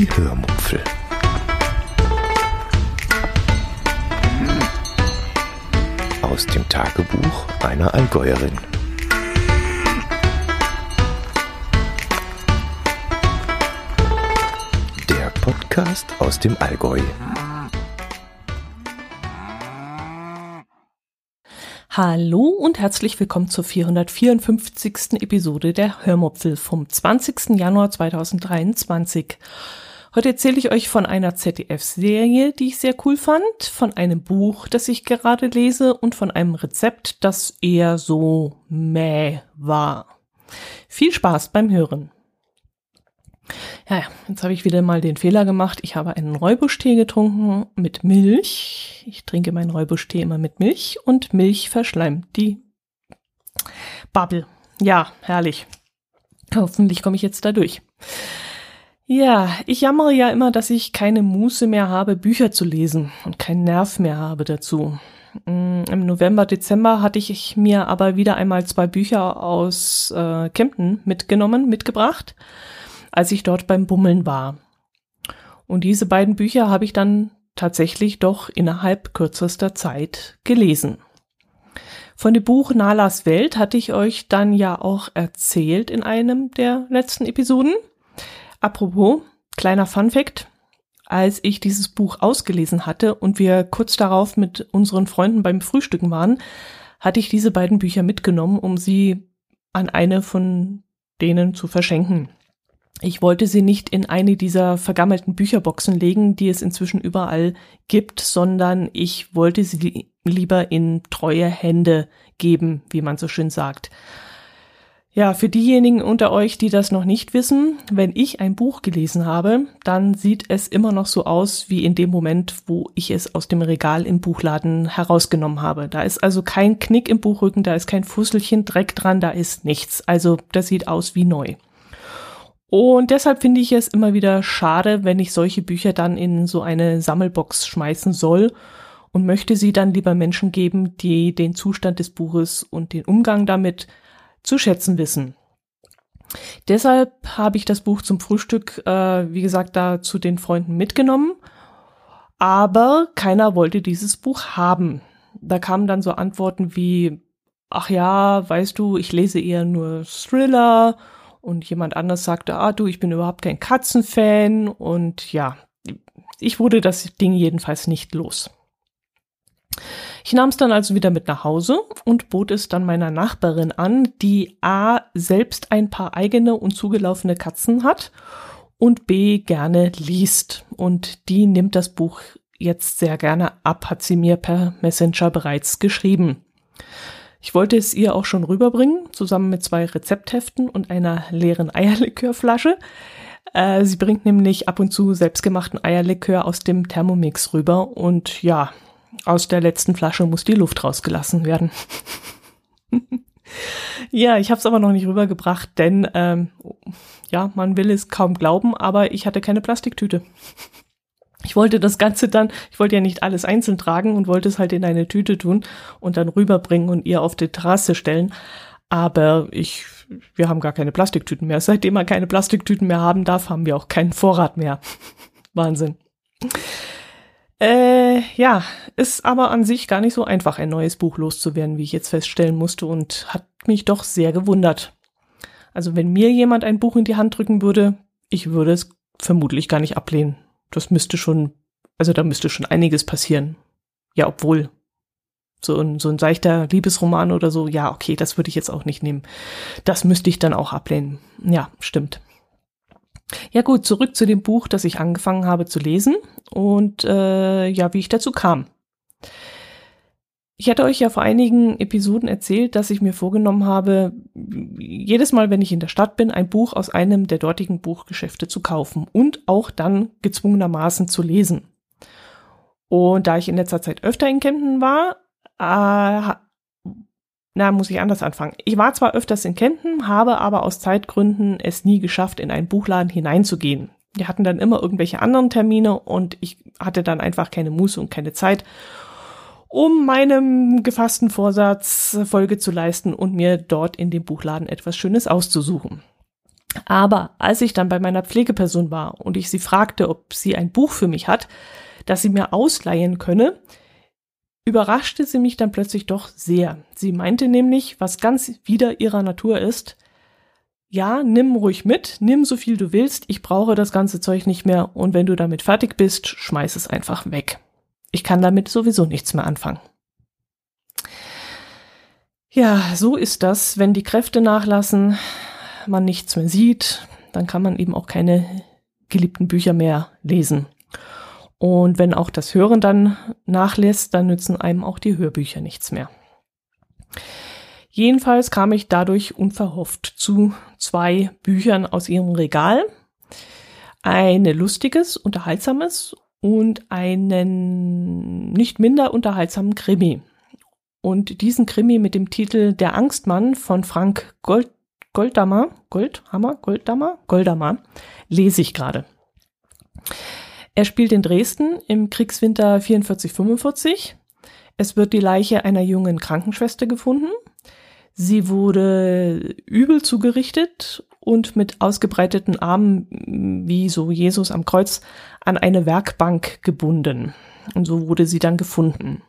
Die Hörmupfel. Aus dem Tagebuch einer Allgäuerin. Der Podcast aus dem Allgäu. Hallo und herzlich willkommen zur 454. Episode der Hörmupfel vom 20. Januar 2023. Heute erzähle ich euch von einer ZDF-Serie, die ich sehr cool fand, von einem Buch, das ich gerade lese und von einem Rezept, das eher so mäh war. Viel Spaß beim Hören. Ja, jetzt habe ich wieder mal den Fehler gemacht. Ich habe einen Räubuschtee getrunken mit Milch. Ich trinke meinen Räubuschtee immer mit Milch und Milch verschleimt die Bubble. Ja, herrlich. Hoffentlich komme ich jetzt da durch. Ja, ich jammere ja immer, dass ich keine Muße mehr habe, Bücher zu lesen und keinen Nerv mehr habe dazu. Mm, Im November, Dezember hatte ich mir aber wieder einmal zwei Bücher aus äh, Kempten mitgenommen, mitgebracht als ich dort beim Bummeln war. Und diese beiden Bücher habe ich dann tatsächlich doch innerhalb kürzester Zeit gelesen. Von dem Buch Nalas Welt hatte ich euch dann ja auch erzählt in einem der letzten Episoden. Apropos, kleiner Fun fact. Als ich dieses Buch ausgelesen hatte und wir kurz darauf mit unseren Freunden beim Frühstücken waren, hatte ich diese beiden Bücher mitgenommen, um sie an eine von denen zu verschenken. Ich wollte sie nicht in eine dieser vergammelten Bücherboxen legen, die es inzwischen überall gibt, sondern ich wollte sie lieber in treue Hände geben, wie man so schön sagt. Ja, für diejenigen unter euch, die das noch nicht wissen, wenn ich ein Buch gelesen habe, dann sieht es immer noch so aus wie in dem Moment, wo ich es aus dem Regal im Buchladen herausgenommen habe. Da ist also kein Knick im Buchrücken, da ist kein Fusselchen Dreck dran, da ist nichts. Also das sieht aus wie neu. Und deshalb finde ich es immer wieder schade, wenn ich solche Bücher dann in so eine Sammelbox schmeißen soll und möchte sie dann lieber Menschen geben, die den Zustand des Buches und den Umgang damit zu schätzen wissen. Deshalb habe ich das Buch zum Frühstück, äh, wie gesagt, da zu den Freunden mitgenommen. Aber keiner wollte dieses Buch haben. Da kamen dann so Antworten wie, ach ja, weißt du, ich lese eher nur Thriller und jemand anders sagte, ah du, ich bin überhaupt kein Katzenfan und ja, ich wurde das Ding jedenfalls nicht los. Ich nahm es dann also wieder mit nach Hause und bot es dann meiner Nachbarin an, die A selbst ein paar eigene und zugelaufene Katzen hat und B gerne liest. Und die nimmt das Buch jetzt sehr gerne ab, hat sie mir per Messenger bereits geschrieben. Ich wollte es ihr auch schon rüberbringen, zusammen mit zwei Rezeptheften und einer leeren Eierlikörflasche. Äh, sie bringt nämlich ab und zu selbstgemachten Eierlikör aus dem Thermomix rüber und ja, aus der letzten Flasche muss die Luft rausgelassen werden. ja, ich habe es aber noch nicht rübergebracht, denn ähm, ja, man will es kaum glauben, aber ich hatte keine Plastiktüte. Ich wollte das Ganze dann, ich wollte ja nicht alles einzeln tragen und wollte es halt in eine Tüte tun und dann rüberbringen und ihr auf die Terrasse stellen. Aber ich, wir haben gar keine Plastiktüten mehr. Seitdem man keine Plastiktüten mehr haben darf, haben wir auch keinen Vorrat mehr. Wahnsinn. Äh, ja, ist aber an sich gar nicht so einfach, ein neues Buch loszuwerden, wie ich jetzt feststellen musste und hat mich doch sehr gewundert. Also wenn mir jemand ein Buch in die Hand drücken würde, ich würde es vermutlich gar nicht ablehnen das müsste schon, also da müsste schon einiges passieren. Ja, obwohl so ein, so ein seichter Liebesroman oder so, ja, okay, das würde ich jetzt auch nicht nehmen. Das müsste ich dann auch ablehnen. Ja, stimmt. Ja gut, zurück zu dem Buch, das ich angefangen habe zu lesen und äh, ja, wie ich dazu kam. Ich hatte euch ja vor einigen Episoden erzählt, dass ich mir vorgenommen habe, jedes Mal, wenn ich in der Stadt bin, ein Buch aus einem der dortigen Buchgeschäfte zu kaufen und auch dann gezwungenermaßen zu lesen. Und da ich in letzter Zeit öfter in Kempten war, äh, na, muss ich anders anfangen. Ich war zwar öfters in Kempten, habe aber aus Zeitgründen es nie geschafft, in einen Buchladen hineinzugehen. Wir hatten dann immer irgendwelche anderen Termine und ich hatte dann einfach keine Muße und keine Zeit um meinem gefassten Vorsatz Folge zu leisten und mir dort in dem Buchladen etwas Schönes auszusuchen. Aber als ich dann bei meiner Pflegeperson war und ich sie fragte, ob sie ein Buch für mich hat, das sie mir ausleihen könne, überraschte sie mich dann plötzlich doch sehr. Sie meinte nämlich, was ganz wider ihrer Natur ist, ja, nimm ruhig mit, nimm so viel du willst, ich brauche das ganze Zeug nicht mehr und wenn du damit fertig bist, schmeiß es einfach weg. Ich kann damit sowieso nichts mehr anfangen. Ja, so ist das, wenn die Kräfte nachlassen, man nichts mehr sieht, dann kann man eben auch keine geliebten Bücher mehr lesen. Und wenn auch das Hören dann nachlässt, dann nützen einem auch die Hörbücher nichts mehr. Jedenfalls kam ich dadurch unverhofft zu zwei Büchern aus ihrem Regal. Ein lustiges, unterhaltsames und einen nicht minder unterhaltsamen Krimi. Und diesen Krimi mit dem Titel Der Angstmann von Frank Gold, Goldammer, Goldhammer, Goldammer, Goldammer lese ich gerade. Er spielt in Dresden im Kriegswinter 44-45. Es wird die Leiche einer jungen Krankenschwester gefunden. Sie wurde übel zugerichtet und mit ausgebreiteten Armen, wie so Jesus am Kreuz, an eine Werkbank gebunden. Und so wurde sie dann gefunden.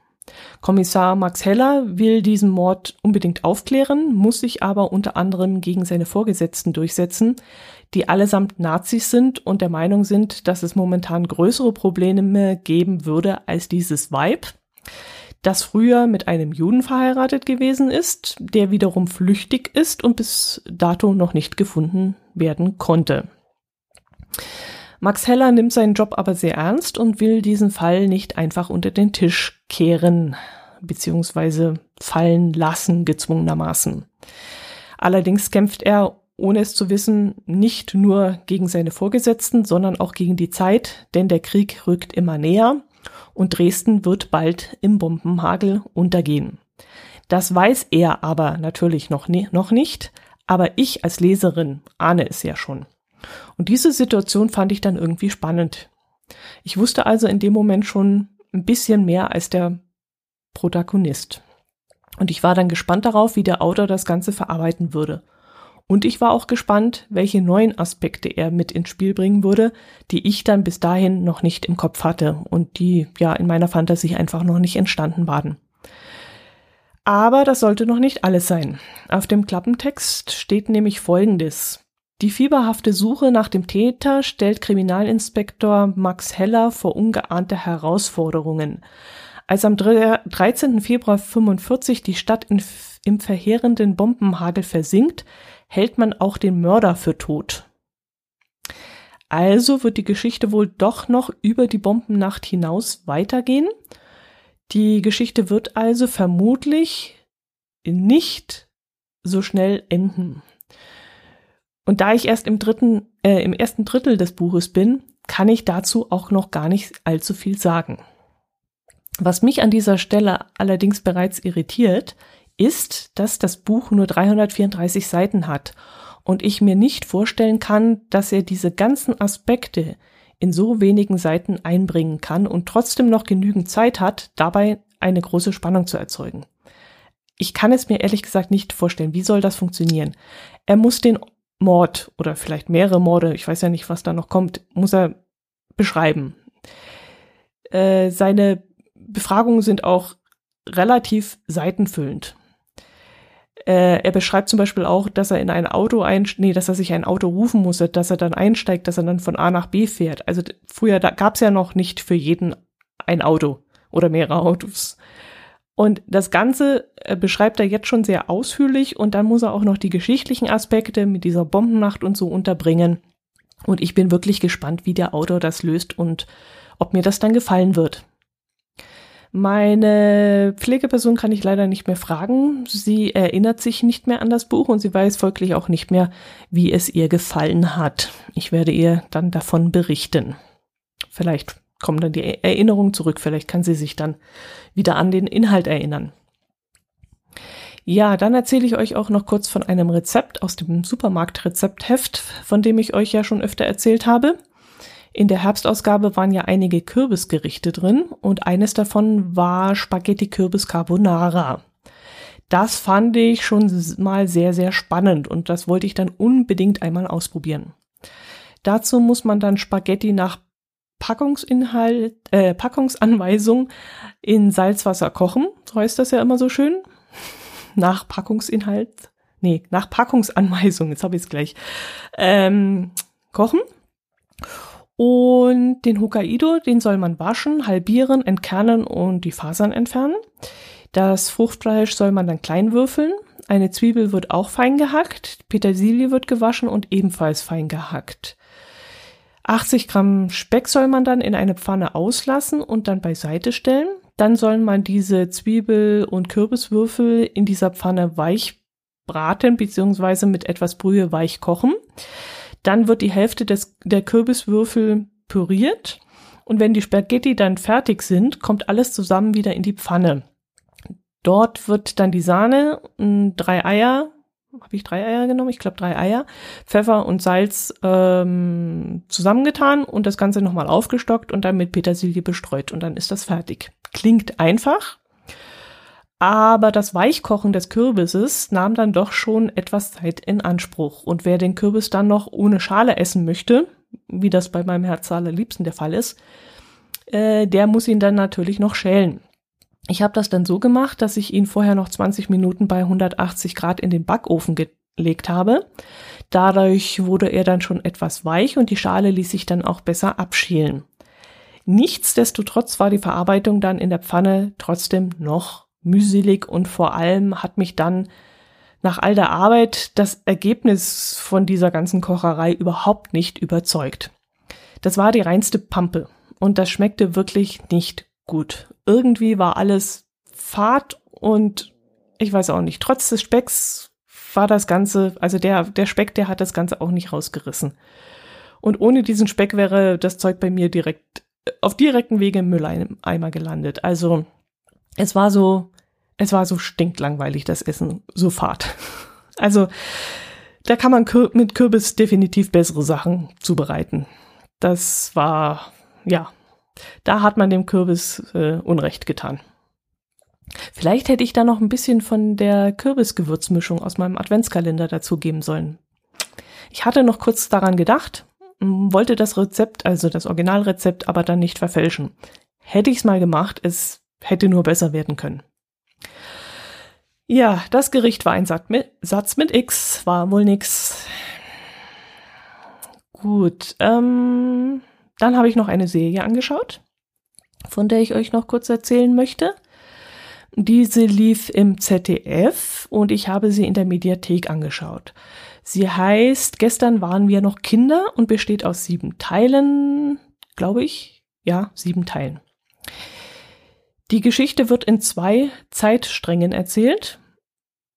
Kommissar Max Heller will diesen Mord unbedingt aufklären, muss sich aber unter anderem gegen seine Vorgesetzten durchsetzen, die allesamt Nazis sind und der Meinung sind, dass es momentan größere Probleme geben würde als dieses Weib, das früher mit einem Juden verheiratet gewesen ist, der wiederum flüchtig ist und bis dato noch nicht gefunden werden konnte. Max Heller nimmt seinen Job aber sehr ernst und will diesen Fall nicht einfach unter den Tisch kehren beziehungsweise fallen lassen gezwungenermaßen. Allerdings kämpft er, ohne es zu wissen, nicht nur gegen seine Vorgesetzten, sondern auch gegen die Zeit, denn der Krieg rückt immer näher und Dresden wird bald im Bombenhagel untergehen. Das weiß er aber natürlich noch, noch nicht, aber ich als Leserin ahne es ja schon. Und diese Situation fand ich dann irgendwie spannend. Ich wusste also in dem Moment schon ein bisschen mehr als der Protagonist. Und ich war dann gespannt darauf, wie der Autor das Ganze verarbeiten würde. Und ich war auch gespannt, welche neuen Aspekte er mit ins Spiel bringen würde, die ich dann bis dahin noch nicht im Kopf hatte und die ja in meiner Fantasie einfach noch nicht entstanden waren. Aber das sollte noch nicht alles sein. Auf dem Klappentext steht nämlich Folgendes. Die fieberhafte Suche nach dem Täter stellt Kriminalinspektor Max Heller vor ungeahnte Herausforderungen. Als am 13. Februar 45 die Stadt in, im verheerenden Bombenhagel versinkt, hält man auch den Mörder für tot. Also wird die Geschichte wohl doch noch über die Bombennacht hinaus weitergehen. Die Geschichte wird also vermutlich nicht so schnell enden. Und da ich erst im dritten, äh, im ersten Drittel des Buches bin, kann ich dazu auch noch gar nicht allzu viel sagen. Was mich an dieser Stelle allerdings bereits irritiert, ist, dass das Buch nur 334 Seiten hat und ich mir nicht vorstellen kann, dass er diese ganzen Aspekte in so wenigen Seiten einbringen kann und trotzdem noch genügend Zeit hat, dabei eine große Spannung zu erzeugen. Ich kann es mir ehrlich gesagt nicht vorstellen. Wie soll das funktionieren? Er muss den Mord oder vielleicht mehrere Morde, ich weiß ja nicht, was da noch kommt, muss er beschreiben. Äh, seine Befragungen sind auch relativ seitenfüllend. Äh, er beschreibt zum Beispiel auch, dass er in ein Auto ein, nee, dass er sich ein Auto rufen muss, dass er dann einsteigt, dass er dann von A nach B fährt. Also früher gab es ja noch nicht für jeden ein Auto oder mehrere Autos. Und das Ganze äh, beschreibt er jetzt schon sehr ausführlich und dann muss er auch noch die geschichtlichen Aspekte mit dieser Bombennacht und so unterbringen. Und ich bin wirklich gespannt, wie der Autor das löst und ob mir das dann gefallen wird. Meine Pflegeperson kann ich leider nicht mehr fragen. Sie erinnert sich nicht mehr an das Buch und sie weiß folglich auch nicht mehr, wie es ihr gefallen hat. Ich werde ihr dann davon berichten. Vielleicht kommen dann die Erinnerungen zurück. Vielleicht kann sie sich dann wieder an den Inhalt erinnern. Ja, dann erzähle ich euch auch noch kurz von einem Rezept aus dem Supermarkt-Rezeptheft, von dem ich euch ja schon öfter erzählt habe. In der Herbstausgabe waren ja einige Kürbisgerichte drin und eines davon war Spaghetti Kürbis Carbonara. Das fand ich schon mal sehr, sehr spannend und das wollte ich dann unbedingt einmal ausprobieren. Dazu muss man dann Spaghetti nach Packungsinhalt, äh, Packungsanweisung in Salzwasser kochen. So heißt das ja immer so schön. Nach Packungsinhalt, nee, nach Packungsanweisung, jetzt habe ich es gleich, ähm, kochen. Und den Hokkaido, den soll man waschen, halbieren, entkernen und die Fasern entfernen. Das Fruchtfleisch soll man dann klein würfeln. Eine Zwiebel wird auch fein gehackt. Petersilie wird gewaschen und ebenfalls fein gehackt. 80 Gramm Speck soll man dann in eine Pfanne auslassen und dann beiseite stellen. Dann soll man diese Zwiebel- und Kürbiswürfel in dieser Pfanne weich braten bzw. mit etwas Brühe weich kochen. Dann wird die Hälfte des, der Kürbiswürfel püriert und wenn die Spaghetti dann fertig sind, kommt alles zusammen wieder in die Pfanne. Dort wird dann die Sahne, drei Eier, habe ich drei Eier genommen? Ich glaube drei Eier, Pfeffer und Salz ähm, zusammengetan und das Ganze nochmal aufgestockt und dann mit Petersilie bestreut und dann ist das fertig. Klingt einfach, aber das Weichkochen des Kürbisses nahm dann doch schon etwas Zeit in Anspruch und wer den Kürbis dann noch ohne Schale essen möchte, wie das bei meinem Herz allerliebsten der Fall ist, äh, der muss ihn dann natürlich noch schälen. Ich habe das dann so gemacht, dass ich ihn vorher noch 20 Minuten bei 180 Grad in den Backofen gelegt habe. Dadurch wurde er dann schon etwas weich und die Schale ließ sich dann auch besser abschälen. Nichtsdestotrotz war die Verarbeitung dann in der Pfanne trotzdem noch mühselig und vor allem hat mich dann nach all der Arbeit das Ergebnis von dieser ganzen Kocherei überhaupt nicht überzeugt. Das war die reinste Pampe und das schmeckte wirklich nicht gut. Irgendwie war alles fad und ich weiß auch nicht, trotz des Specks war das Ganze, also der, der Speck, der hat das Ganze auch nicht rausgerissen. Und ohne diesen Speck wäre das Zeug bei mir direkt, auf direkten Wege im Mülleimer gelandet. Also, es war so, es war so stinklangweilig, das Essen, so fad. Also, da kann man mit Kürbis definitiv bessere Sachen zubereiten. Das war, ja, da hat man dem Kürbis äh, Unrecht getan. Vielleicht hätte ich da noch ein bisschen von der Kürbisgewürzmischung aus meinem Adventskalender dazugeben sollen. Ich hatte noch kurz daran gedacht, wollte das Rezept, also das Originalrezept, aber dann nicht verfälschen. Hätte ich es mal gemacht, es hätte nur besser werden können. Ja, das Gericht war ein Satz mit, Satz mit X, war wohl nix. Gut, ähm, dann habe ich noch eine Serie angeschaut, von der ich euch noch kurz erzählen möchte. Diese lief im ZDF und ich habe sie in der Mediathek angeschaut. Sie heißt Gestern waren wir noch Kinder und besteht aus sieben Teilen, glaube ich. Ja, sieben Teilen. Die Geschichte wird in zwei Zeitsträngen erzählt,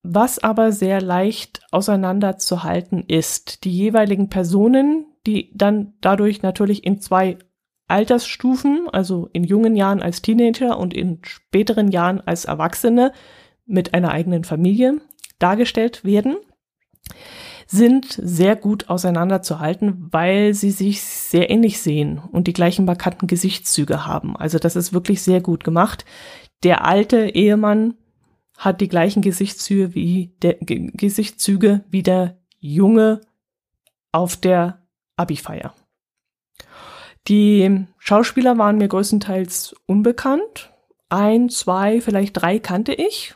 was aber sehr leicht auseinanderzuhalten ist. Die jeweiligen Personen, die dann dadurch natürlich in zwei Altersstufen, also in jungen Jahren als Teenager und in späteren Jahren als Erwachsene mit einer eigenen Familie dargestellt werden, sind sehr gut auseinanderzuhalten, weil sie sich sehr ähnlich sehen und die gleichen markanten Gesichtszüge haben. Also das ist wirklich sehr gut gemacht. Der alte Ehemann hat die gleichen Gesichtszüge wie der Gesichtszüge wie der junge auf der Abi-Feier. Die Schauspieler waren mir größtenteils unbekannt. Ein, zwei, vielleicht drei kannte ich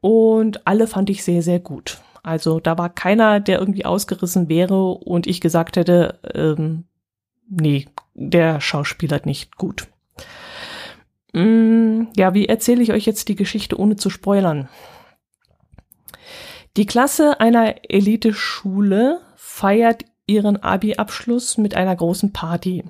und alle fand ich sehr, sehr gut. Also da war keiner, der irgendwie ausgerissen wäre und ich gesagt hätte, ähm, nee, der Schauspieler nicht gut. Mm, ja, wie erzähle ich euch jetzt die Geschichte ohne zu spoilern? Die Klasse einer Eliteschule feiert ihren Abi-Abschluss mit einer großen Party.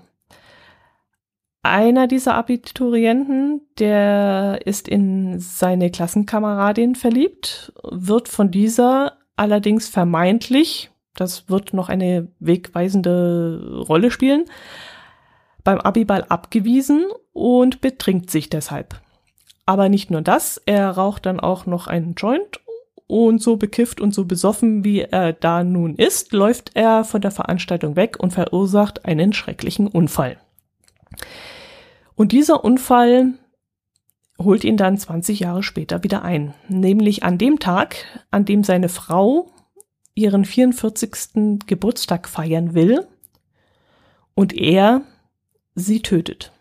Einer dieser Abiturienten, der ist in seine Klassenkameradin verliebt, wird von dieser allerdings vermeintlich, das wird noch eine wegweisende Rolle spielen, beim Abiball abgewiesen und betrinkt sich deshalb. Aber nicht nur das, er raucht dann auch noch einen Joint und so bekifft und so besoffen, wie er da nun ist, läuft er von der Veranstaltung weg und verursacht einen schrecklichen Unfall. Und dieser Unfall holt ihn dann 20 Jahre später wieder ein. Nämlich an dem Tag, an dem seine Frau ihren 44. Geburtstag feiern will und er sie tötet.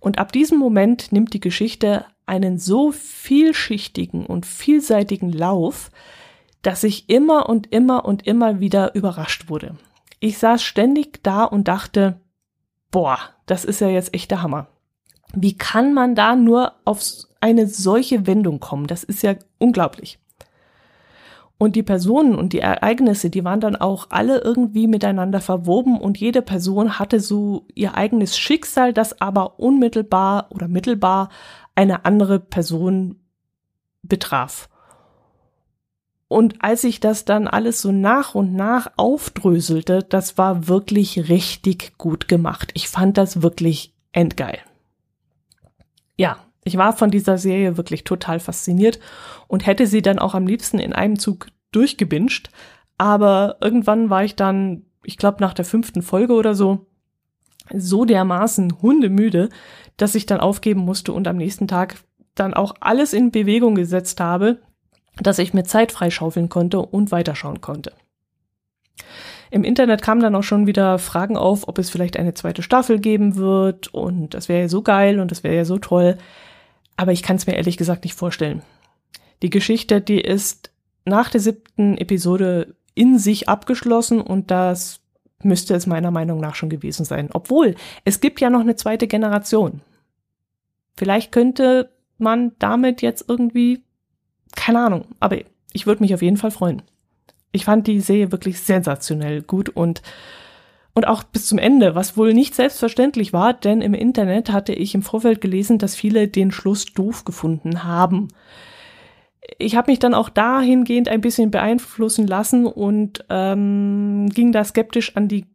Und ab diesem Moment nimmt die Geschichte einen so vielschichtigen und vielseitigen Lauf, dass ich immer und immer und immer wieder überrascht wurde. Ich saß ständig da und dachte, boah, das ist ja jetzt echt der Hammer. Wie kann man da nur auf eine solche Wendung kommen? Das ist ja unglaublich. Und die Personen und die Ereignisse, die waren dann auch alle irgendwie miteinander verwoben und jede Person hatte so ihr eigenes Schicksal, das aber unmittelbar oder mittelbar eine andere Person betraf. Und als ich das dann alles so nach und nach aufdröselte, das war wirklich richtig gut gemacht. Ich fand das wirklich endgeil. Ja, ich war von dieser Serie wirklich total fasziniert und hätte sie dann auch am liebsten in einem Zug durchgebinscht. Aber irgendwann war ich dann, ich glaube nach der fünften Folge oder so, so dermaßen hundemüde, dass ich dann aufgeben musste und am nächsten Tag dann auch alles in Bewegung gesetzt habe, dass ich mir Zeit freischaufeln konnte und weiterschauen konnte. Im Internet kamen dann auch schon wieder Fragen auf, ob es vielleicht eine zweite Staffel geben wird und das wäre ja so geil und das wäre ja so toll. Aber ich kann es mir ehrlich gesagt nicht vorstellen. Die Geschichte, die ist nach der siebten Episode in sich abgeschlossen und das müsste es meiner Meinung nach schon gewesen sein. Obwohl, es gibt ja noch eine zweite Generation. Vielleicht könnte man damit jetzt irgendwie, keine Ahnung, aber ich würde mich auf jeden Fall freuen. Ich fand die Serie wirklich sensationell gut und und auch bis zum Ende, was wohl nicht selbstverständlich war, denn im Internet hatte ich im Vorfeld gelesen, dass viele den Schluss doof gefunden haben. Ich habe mich dann auch dahingehend ein bisschen beeinflussen lassen und ähm, ging da skeptisch an die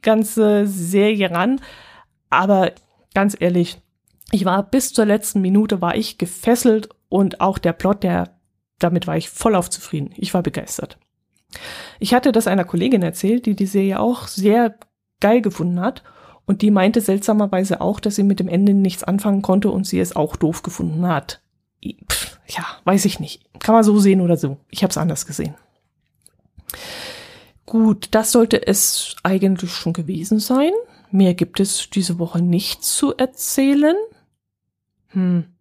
ganze Serie ran. Aber ganz ehrlich, ich war bis zur letzten Minute war ich gefesselt und auch der Plot, der damit war ich voll auf zufrieden. Ich war begeistert. Ich hatte das einer Kollegin erzählt, die die Serie auch sehr geil gefunden hat. Und die meinte seltsamerweise auch, dass sie mit dem Ende nichts anfangen konnte und sie es auch doof gefunden hat. Pff, ja, weiß ich nicht. Kann man so sehen oder so. Ich habe es anders gesehen. Gut, das sollte es eigentlich schon gewesen sein. Mehr gibt es diese Woche nicht zu erzählen. Hm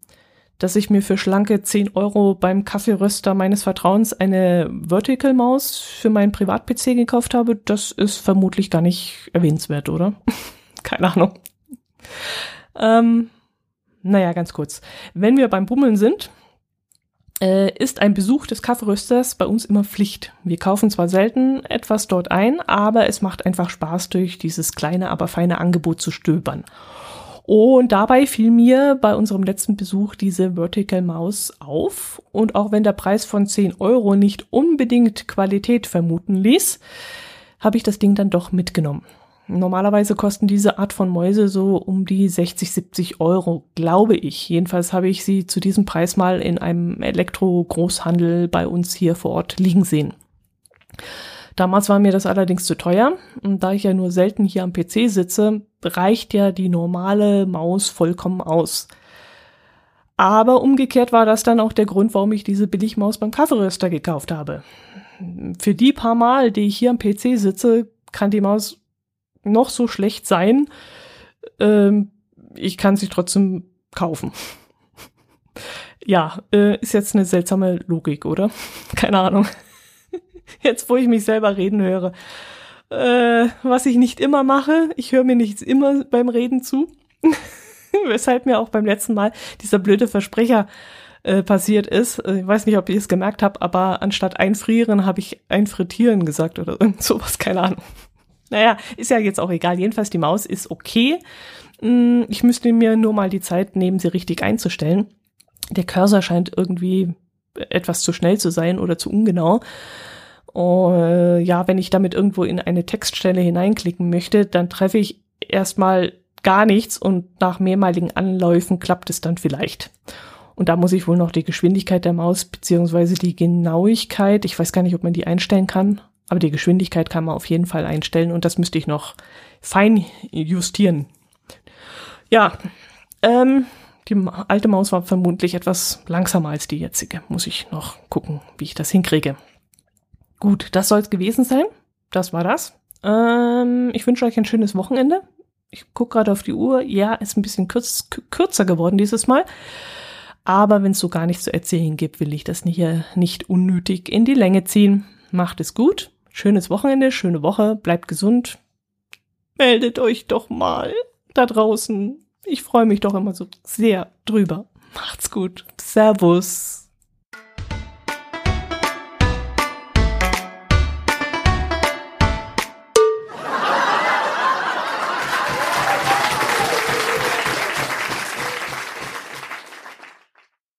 dass ich mir für schlanke 10 Euro beim Kaffeeröster meines Vertrauens eine Vertical Maus für meinen Privat-PC gekauft habe, das ist vermutlich gar nicht erwähnenswert, oder? Keine Ahnung. Ähm, naja, ganz kurz. Wenn wir beim Bummeln sind, äh, ist ein Besuch des Kaffeerösters bei uns immer Pflicht. Wir kaufen zwar selten etwas dort ein, aber es macht einfach Spaß, durch dieses kleine, aber feine Angebot zu stöbern. Und dabei fiel mir bei unserem letzten Besuch diese Vertical Maus auf. Und auch wenn der Preis von 10 Euro nicht unbedingt Qualität vermuten ließ, habe ich das Ding dann doch mitgenommen. Normalerweise kosten diese Art von Mäuse so um die 60, 70 Euro, glaube ich. Jedenfalls habe ich sie zu diesem Preis mal in einem Elektro-Großhandel bei uns hier vor Ort liegen sehen. Damals war mir das allerdings zu teuer und da ich ja nur selten hier am PC sitze, reicht ja die normale Maus vollkommen aus. Aber umgekehrt war das dann auch der Grund, warum ich diese Billigmaus beim Kaffeeröster gekauft habe. Für die paar Mal, die ich hier am PC sitze, kann die Maus noch so schlecht sein. Ähm, ich kann sie trotzdem kaufen. ja, äh, ist jetzt eine seltsame Logik, oder? Keine Ahnung. Jetzt, wo ich mich selber reden höre. Äh, was ich nicht immer mache, ich höre mir nicht immer beim Reden zu. Weshalb mir auch beim letzten Mal dieser blöde Versprecher äh, passiert ist. Äh, ich weiß nicht, ob ihr es gemerkt habt, aber anstatt einfrieren habe ich einfrittieren gesagt oder irgend sowas, keine Ahnung. Naja, ist ja jetzt auch egal. Jedenfalls die Maus ist okay. Mm, ich müsste mir nur mal die Zeit nehmen, sie richtig einzustellen. Der Cursor scheint irgendwie etwas zu schnell zu sein oder zu ungenau. Uh, ja, wenn ich damit irgendwo in eine Textstelle hineinklicken möchte, dann treffe ich erstmal gar nichts und nach mehrmaligen Anläufen klappt es dann vielleicht. Und da muss ich wohl noch die Geschwindigkeit der Maus beziehungsweise die Genauigkeit, ich weiß gar nicht, ob man die einstellen kann, aber die Geschwindigkeit kann man auf jeden Fall einstellen und das müsste ich noch fein justieren. Ja, Ähm, die alte Maus war vermutlich etwas langsamer als die jetzige. Muss ich noch gucken, wie ich das hinkriege. Gut, das soll es gewesen sein. Das war das. Ähm, ich wünsche euch ein schönes Wochenende. Ich gucke gerade auf die Uhr. Ja, ist ein bisschen kürz, kürzer geworden dieses Mal. Aber wenn es so gar nichts zu erzählen gibt, will ich das hier nicht unnötig in die Länge ziehen. Macht es gut. Schönes Wochenende, schöne Woche. Bleibt gesund. Meldet euch doch mal da draußen. Ich freue mich doch immer so sehr drüber. Macht's gut. Servus.